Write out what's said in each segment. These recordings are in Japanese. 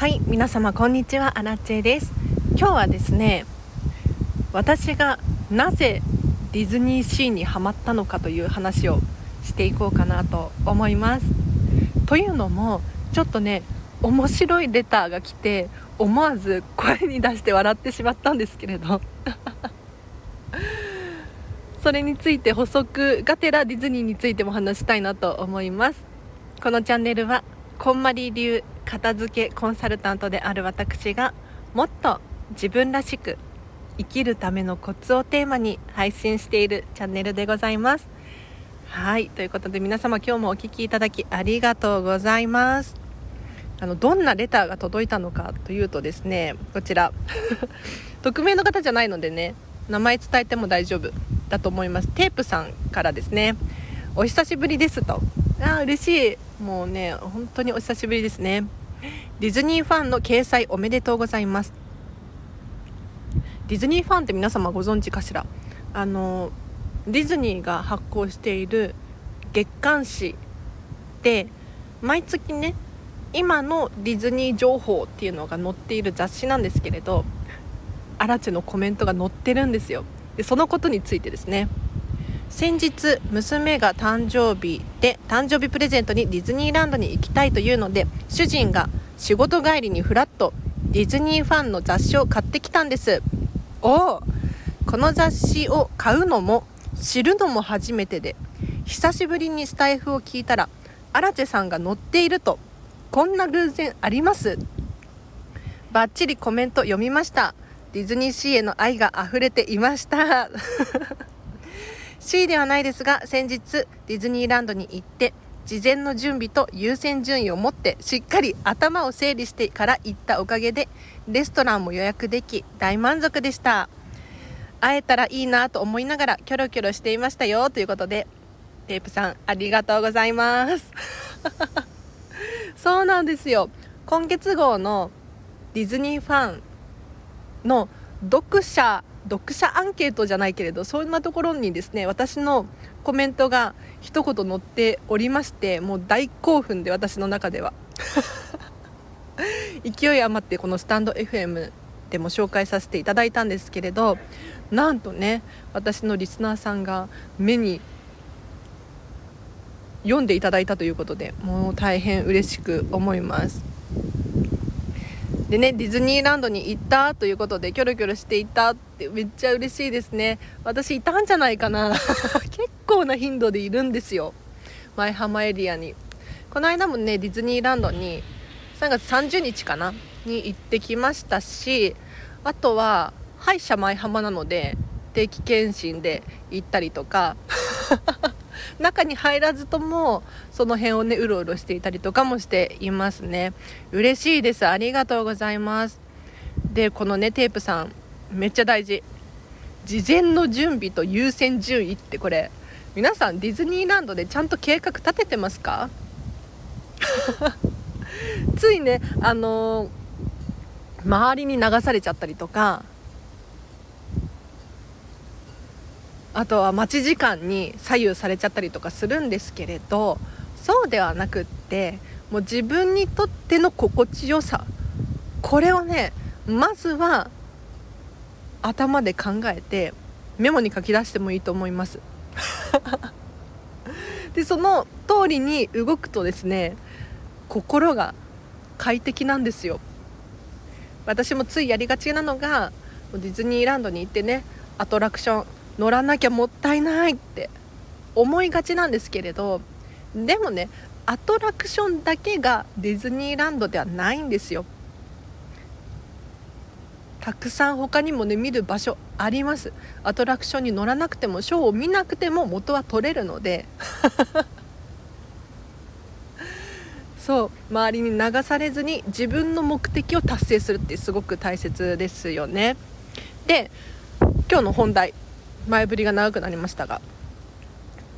はい皆様こんにちは。アラチェです。今日はですね私がなぜディズニーシーにハマったのかという話をしていこうかなと思います。というのもちょっとね面白いレターが来て思わず声に出して笑ってしまったんですけれど。それについて補足がてらディズニーについても話したいなと思います。このチャンネルはこんまり流片付けコンサルタントである私がもっと自分らしく生きるためのコツをテーマに配信しているチャンネルでございます。はいということで皆様今日もお聴きいただきありがとうございます。あのどんなレターが届いたのかというとですねこちら。匿名の方じゃないのでね名前伝えても大丈夫だと思います。テープさんからですね。お久しぶりですと。あ嬉しい。もうね本当にお久しぶりですね。ディズニーファンの掲載おめでとうございます。ディズニーファンって皆様ご存知かしら？あのディズニーが発行している月刊誌で毎月ね今のディズニー情報っていうのが載っている雑誌なんですけれどアラチェのコメントが載ってるんですよ。でそのことについてですね。先日娘が誕生日で誕生日プレゼントにディズニーランドに行きたいというので主人が仕事帰りにフラッとディズニーファンの雑誌を買ってきたんです。おおこの雑誌を買うのも知るのも初めてで久しぶりにスタイフを聞いたらアラチェさんが載っているとこんな偶然あります。バッチリコメント読みました。ディズニーシーへの愛が溢れていました。C ではないですが先日ディズニーランドに行って事前の準備と優先順位を持ってしっかり頭を整理してから行ったおかげでレストランも予約でき大満足でした。会えたらいいなと思いながらキョロキョロしていましたよということでテープさんありがとうございます。そうなんですよ。今月号のディズニーファンの読者読者アンケートじゃないけれどそんなところにですね私のコメントが一言載っておりましてもう大興奮で私の中では。勢い余ってこのスタンド FM でも紹介させていただいたんですけれどなんとね私のリスナーさんが目に読んでいただいたということでもう大変嬉しく思います。でねディズニーランドに行ったということでキョロキョロしていたってめっちゃ嬉しいですね。私いたんじゃないかな。結構な頻度でいるんですよ。舞浜エリアに。この間もねディズニーランドに3月30日かな？に行ってきましたしあとは歯医者舞浜なので定期検診で行ったりとか 中に入らずともその辺をねうろうろしていたりとかもしていますね。嬉しいです。ありがとうございます。でこのねテープさんめっちゃ大事。事前の準備と優先順位ってこれ。皆さんディズニーランドでちゃんと計画立ててますか？ついねあのー、周りに流されちゃったりとかあとは待ち時間に左右されちゃったりとかするんですけれどそうではなくってもう自分にとっての心地よさ。これをねまずは頭で考えてメモに書き出してもいいと思います。でその通りに動くとですね心が快適なんですよ。私もついやりがちなのがディズニーランドに行ってねアトラクション乗らなきゃもったいないって思いがちなんですけれどでもねアトラクションだけがディズニーランドではないんですよたくさん他にもね見る場所あります。アトラクションに乗らなくてもショーを見なくても元は取れるので。そう。周りに流されずに自分の目的を達成するってすごく大切ですよね。で今日の本題。前振りが長くなりましたが。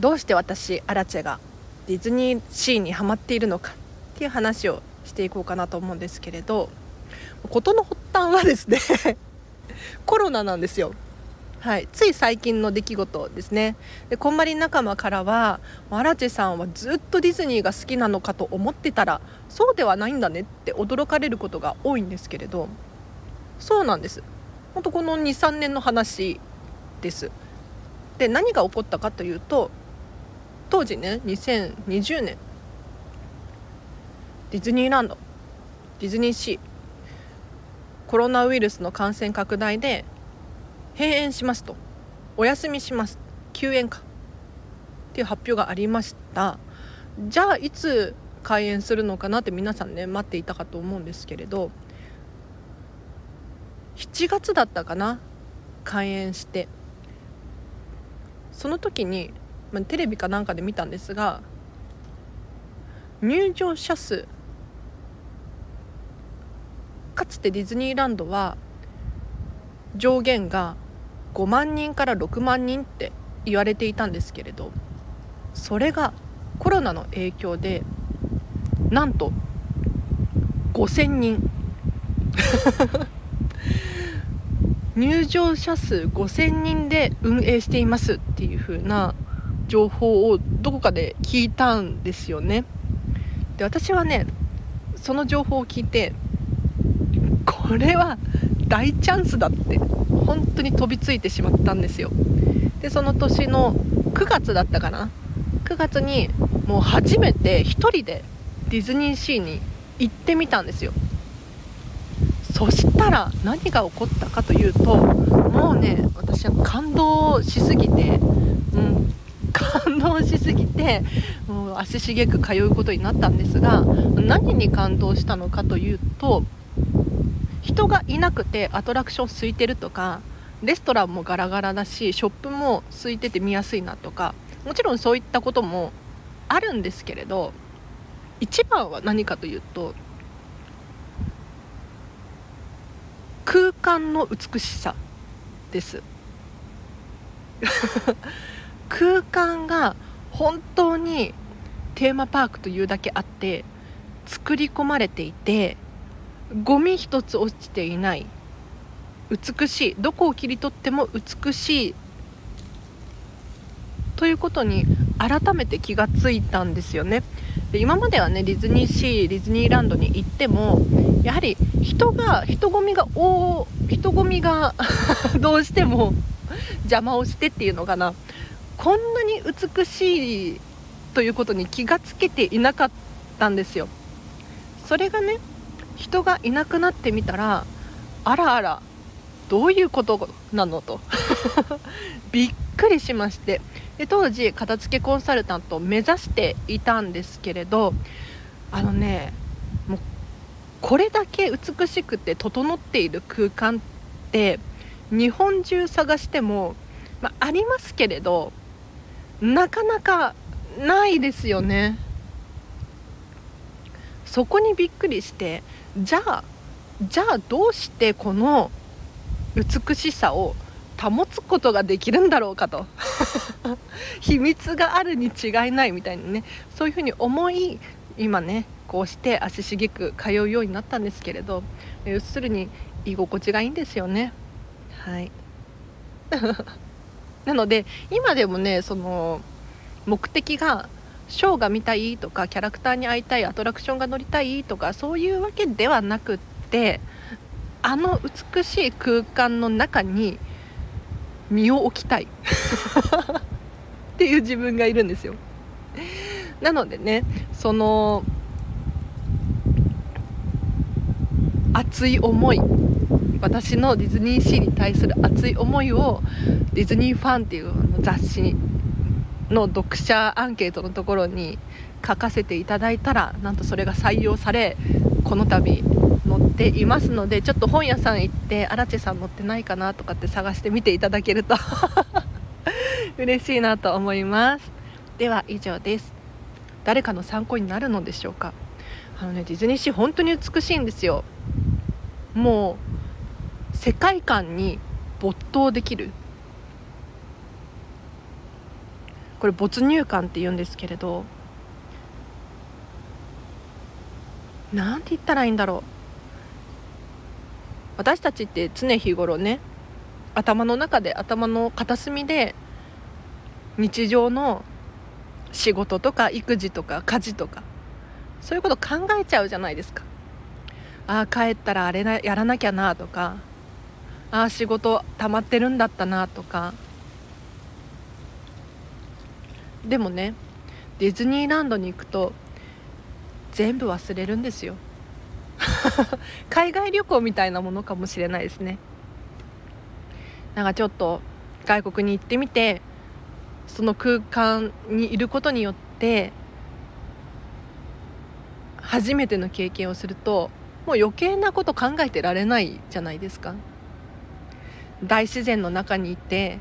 どうして私アラチェがディズニーシーにはまっているのかっていう話をしていこうかなと思うんですけれど。事の発端はですね コロナなんですよ。はい、つい最近の出来事ですね。でこんまり仲間からは荒地さんはずっとディズニーが好きなのかと思ってたらそうではないんだねって驚かれることが多いんですけれどそうなんです。本当この23年の話です。で何が起こったかというと当時ね2020年ディズニーランドディズニーシーコロナウイルスの感染拡大で閉園しますと。お休みします。休園か。っていう発表がありました。じゃあいつ開園するのかなって皆さんね待っていたかと思うんですけれど。7月だったかな。開園して。その時に、まあ、テレビかなんかで見たんですが入場者数かつてディズニーランドは上限が5万人から6万人って言われていたんですけれどそれがコロナの影響でなんと5000人。入場者数5000人で運営していますっていう風な情報をどこかで聞いたんですよね。で私はねその情報を聞いてこれは大チャンスだって本当に飛びついてしまったんですよ。でその年の9月だったかな？9月にもう初めて1人でディズニーシーに行ってみたんですよ。そしたら何が起こったかというともうね私は感動しすぎて、うん、感動しすぎてもう足しげく通うことになったんですが何に感動したのかというと人がいなくてアトラクション空いてるとかレストランもガラガラだしショップも空いてて見やすいなとかもちろんそういったこともあるんですけれど一番は何かというと空間の美しさです。空間が本当にテーマパークというだけあって作り込まれていてゴミ一つ落ちていない。美しい。どこを切り取っても美しい。ということに改めて気がついたんですよね。で今まではねディズニーシーディズニーランドに行ってもやはり人が人混みが大人混みが どうしても邪魔をしてっていうのかな。こんなに美しいということに気がつけていなかったんですよ。それがね人がいなくなってみたらあらあらどういうことなのと びっくりしましてで当時片付けコンサルタントを目指していたんですけれどあのねもうこれだけ美しくて整っている空間って日本中探しても、まあ、りますけれどなかなかないですよね。そこにびっくりしてじゃあじゃあどうしてこの美しさを保つことができるんだろうかと。秘密があるに違いないみたいにね。そういうふうに思い今ねこうして足しげく通うようになったんですけれど要するに居心地がいいんですよね。はい。なので今でもねその目的がショーが見たいとかキャラクターに会いたいアトラクションが乗りたいとかそういうわけではなくってあの美しい空間の中に身を置きたい。っていう自分がいるんですよ。なのでねその熱い思い私のディズニーシーに対する熱い思いをディズニーファンっていう雑誌の読者アンケートのところに書かせていただいたらなんとそれが採用されこの度載っていますのでちょっと本屋さん行って荒地さん載ってないかなとかって探してみていただけると 嬉しいなと思います。では以上です。誰かの参考になるのでしょうか？あのねディズニーシー本当に美しいんですよ。もう世界観に没頭できる。これ没入感って言うんですけれどなんて言ったらいいんだろう。私たちって常日頃ね頭の中で頭の片隅で日常の仕事とか育児とか家事とかそういうこと考えちゃうじゃないですか。ああ帰ったらあれなやらなきゃなとかああ仕事溜まってるんだったなとかでもねディズニーランドに行くと全部忘れるんですよ。海外旅行みたいなものかもしれないですね。なんかちょっと外国に行ってみてその空間にいることによって初めての経験をするともう余計なこと考えてられないじゃないですか。大自然の中にいて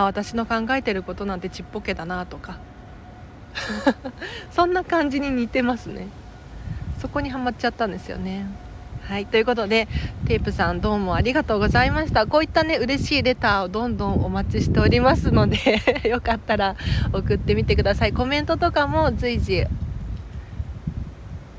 あ私の考えてることなんてちっぽけだなとか。そんな感じに似てますね。そこにはまっちゃったんですよね。はいということでテープさんどうもありがとうございました。こういったね嬉しいレターをどんどんお待ちしておりますので よかったら送ってみてください。コメントとかも随時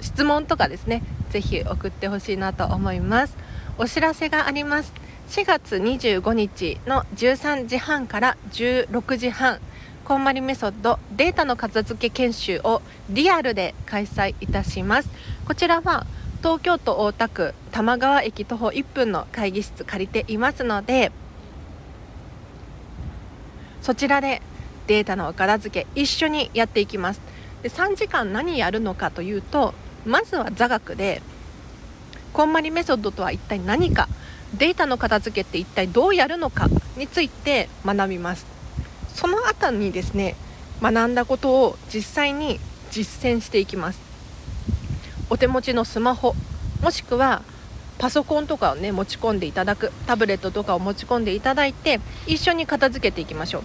質問とかですねぜひ送ってほしいなと思います。お知らせがあります。4月25日の13時半から16時半こんまりメソッドデータの片付け研修をリアルで開催いたします。こちらは東京都大田区玉川駅徒歩1分の会議室借りていますのでそちらでデータのお片付け一緒にやっていきます。で3時間何やるのかというとまずは座学でこんまりメソッドとは一体何かデータの片付けって一体どうやるのかについて学びます。その後にですね学んだことを実際に実践していきます。お手持ちのスマホもしくはパソコンとかをね持ち込んでいただくタブレットとかを持ち込んでいただいて一緒に片付けていきましょう。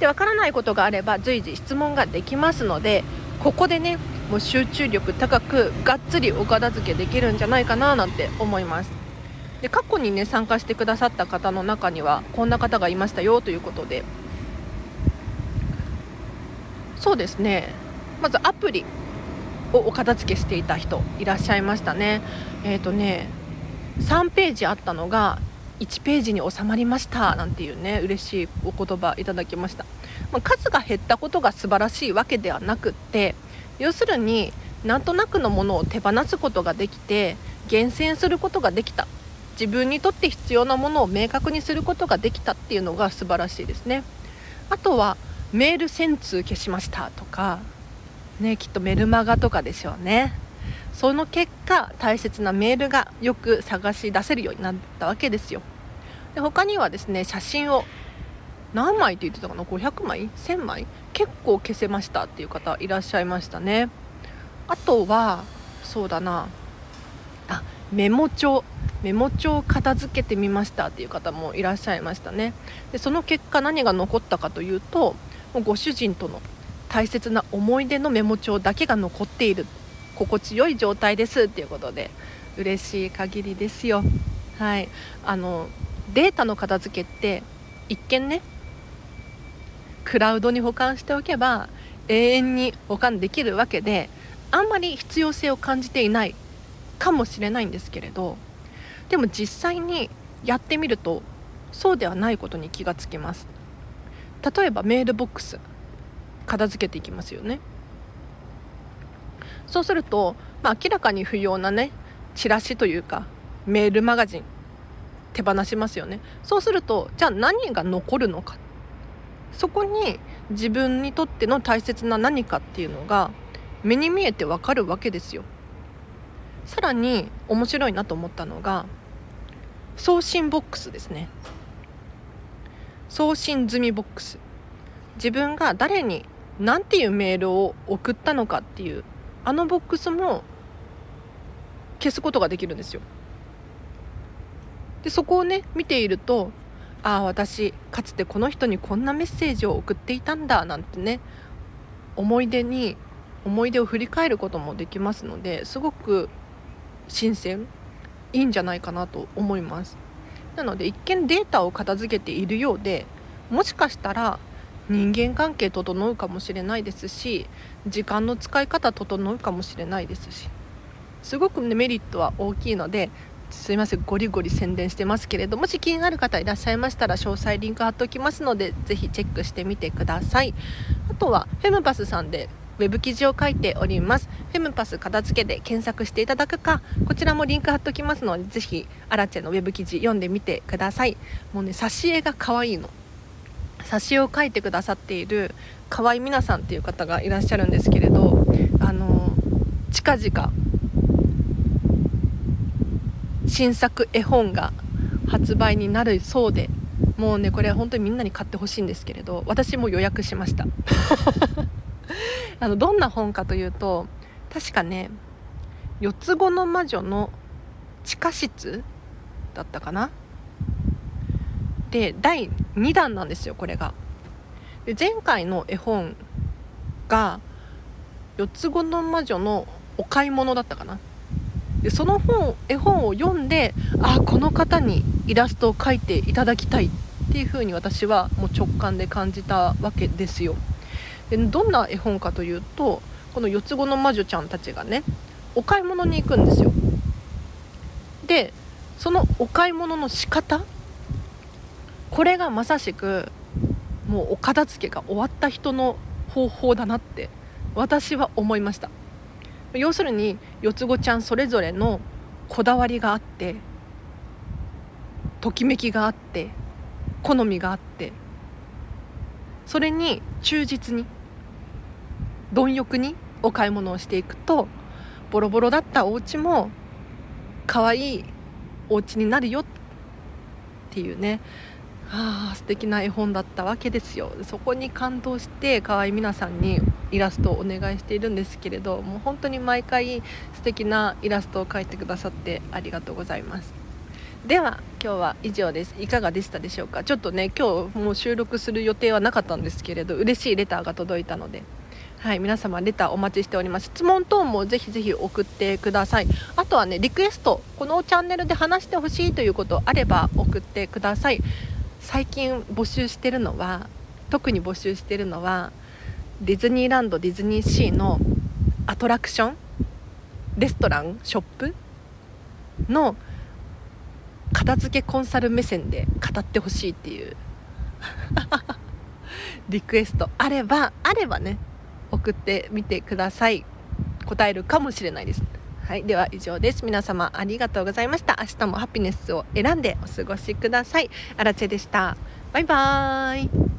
でわからないことがあれば随時質問ができますのでここでねもう集中力高くがっつりお片付けできるんじゃないかななんて思います。で過去にね参加してくださった方の中にはこんな方がいましたよということで。そうですね。まずアプリをお片付けしていた人いらっしゃいましたね。えっ、ー、とね3ページあったのが1ページに収まりましたなんていうね嬉しいお言葉いただきました、まあ、数が減ったことが素晴らしいわけではなくって要するになんとなくのものを手放すことができて厳選することができた。自分にとって必要なものを明確にすることができたっていうのが素晴らしいですね。あとはメール1000通消しましたとかねきっとメルマガとかでしょうね。その結果大切なメールがよく探し出せるようになったわけですよ。で他にはですね写真を何枚って言ってたかな？500枚？1000枚？結構消せましたっていう方いらっしゃいましたね。あとはそうだな。あメモ帳。メモ帳を片付けてみましたっていう方もいらっしゃいましたね。でその結果何が残ったかというともうご主人との大切な思い出のメモ帳だけが残っている。心地よい状態ですっていうことで嬉しい限りですよ。はい。あのデータの片付けって一見ねクラウドに保管しておけば永遠に保管できるわけであんまり必要性を感じていないかもしれないんですけれどでも実際にやってみるとそうではないことに気がつきます。例えばメールボックス片付けていきますよね。そうすると、まあ、明らかに不要なねチラシというかメールマガジン手放しますよね。そうするとじゃあ何が残るのか。そこに自分にとっての大切な何かっていうのが目に見えてわかるわけですよ。さらに面白いなと思ったのが送信ボックスですね。送信済みボックス。自分が誰に何ていうメールを送ったのかっていうあのボックスも消すことができるんですよ。でそこをね見ているとああ私かつてこの人にこんなメッセージを送っていたんだなんてね思い出に思い出を振り返ることもできますのですごく新鮮いいんじゃないかなと思います。なので一見データを片付けているようでもしかしたら人間関係整うかもしれないですし時間の使い方整うかもしれないですしすごく、ね、メリットは大きいのですいませんゴリゴリ宣伝してますけれどもし気になる方いらっしゃいましたら詳細リンク貼っておきますのでぜひチェックしてみてください。あとはフェムパスさんでウェブ記事を書いております。フェムパス片付けで検索していただくかこちらもリンク貼っておきますのでぜひアラチェのウェブ記事読んでみてください。もうね挿絵が可愛いの。挿絵を描いてくださっている河合美奈さんっていう方がいらっしゃるんですけれどあの近々新作絵本が発売になるそうでもうねこれは本当にみんなに買ってほしいんですけれど私も予約しました。あのどんな本かというと確かね四つ子の魔女の地下室だったかな？で第2弾なんですよこれが。で前回の絵本が四つ子の魔女のお買い物だったかな？でその本絵本を読んであこの方にイラストを描いていただきたいっていう風に私はもう直感で感じたわけですよ。でどんな絵本かというとこの四つ子の魔女ちゃんたちがねお買い物に行くんですよ。でそのお買い物の仕方これがまさしくもうお片付けが終わった人の方法だなって私は思いました。要するに四つ子ちゃんそれぞれのこだわりがあってときめきがあって好みがあってそれに忠実に貪欲にお買い物をしていくとボロボロだったお家も可愛いお家になるよっていうね。ああ素敵な絵本だったわけですよ。そこに感動して河合美奈さんにイラストをお願いしているんですけれどもう本当に毎回素敵なイラストを描いてくださってありがとうございます。では今日は以上です。いかがでしたでしょうか？ちょっとね今日もう収録する予定はなかったんですけれど嬉しいレターが届いたので。はい、皆様レターお待ちしております。質問等もぜひぜひ送ってください。あとはねリクエストこのチャンネルで話してほしいということあれば送ってください。最近募集してるのは特に募集してるのはディズニーランドディズニーシーのアトラクションレストランショップの片付けコンサル目線で語ってほしいっていう リクエストあればあればね送ってみてください。答えるかもしれないです。はいでは以上です。皆様ありがとうございました。明日もハピネスを選んでお過ごしください。アラチェでした。バイバーイ。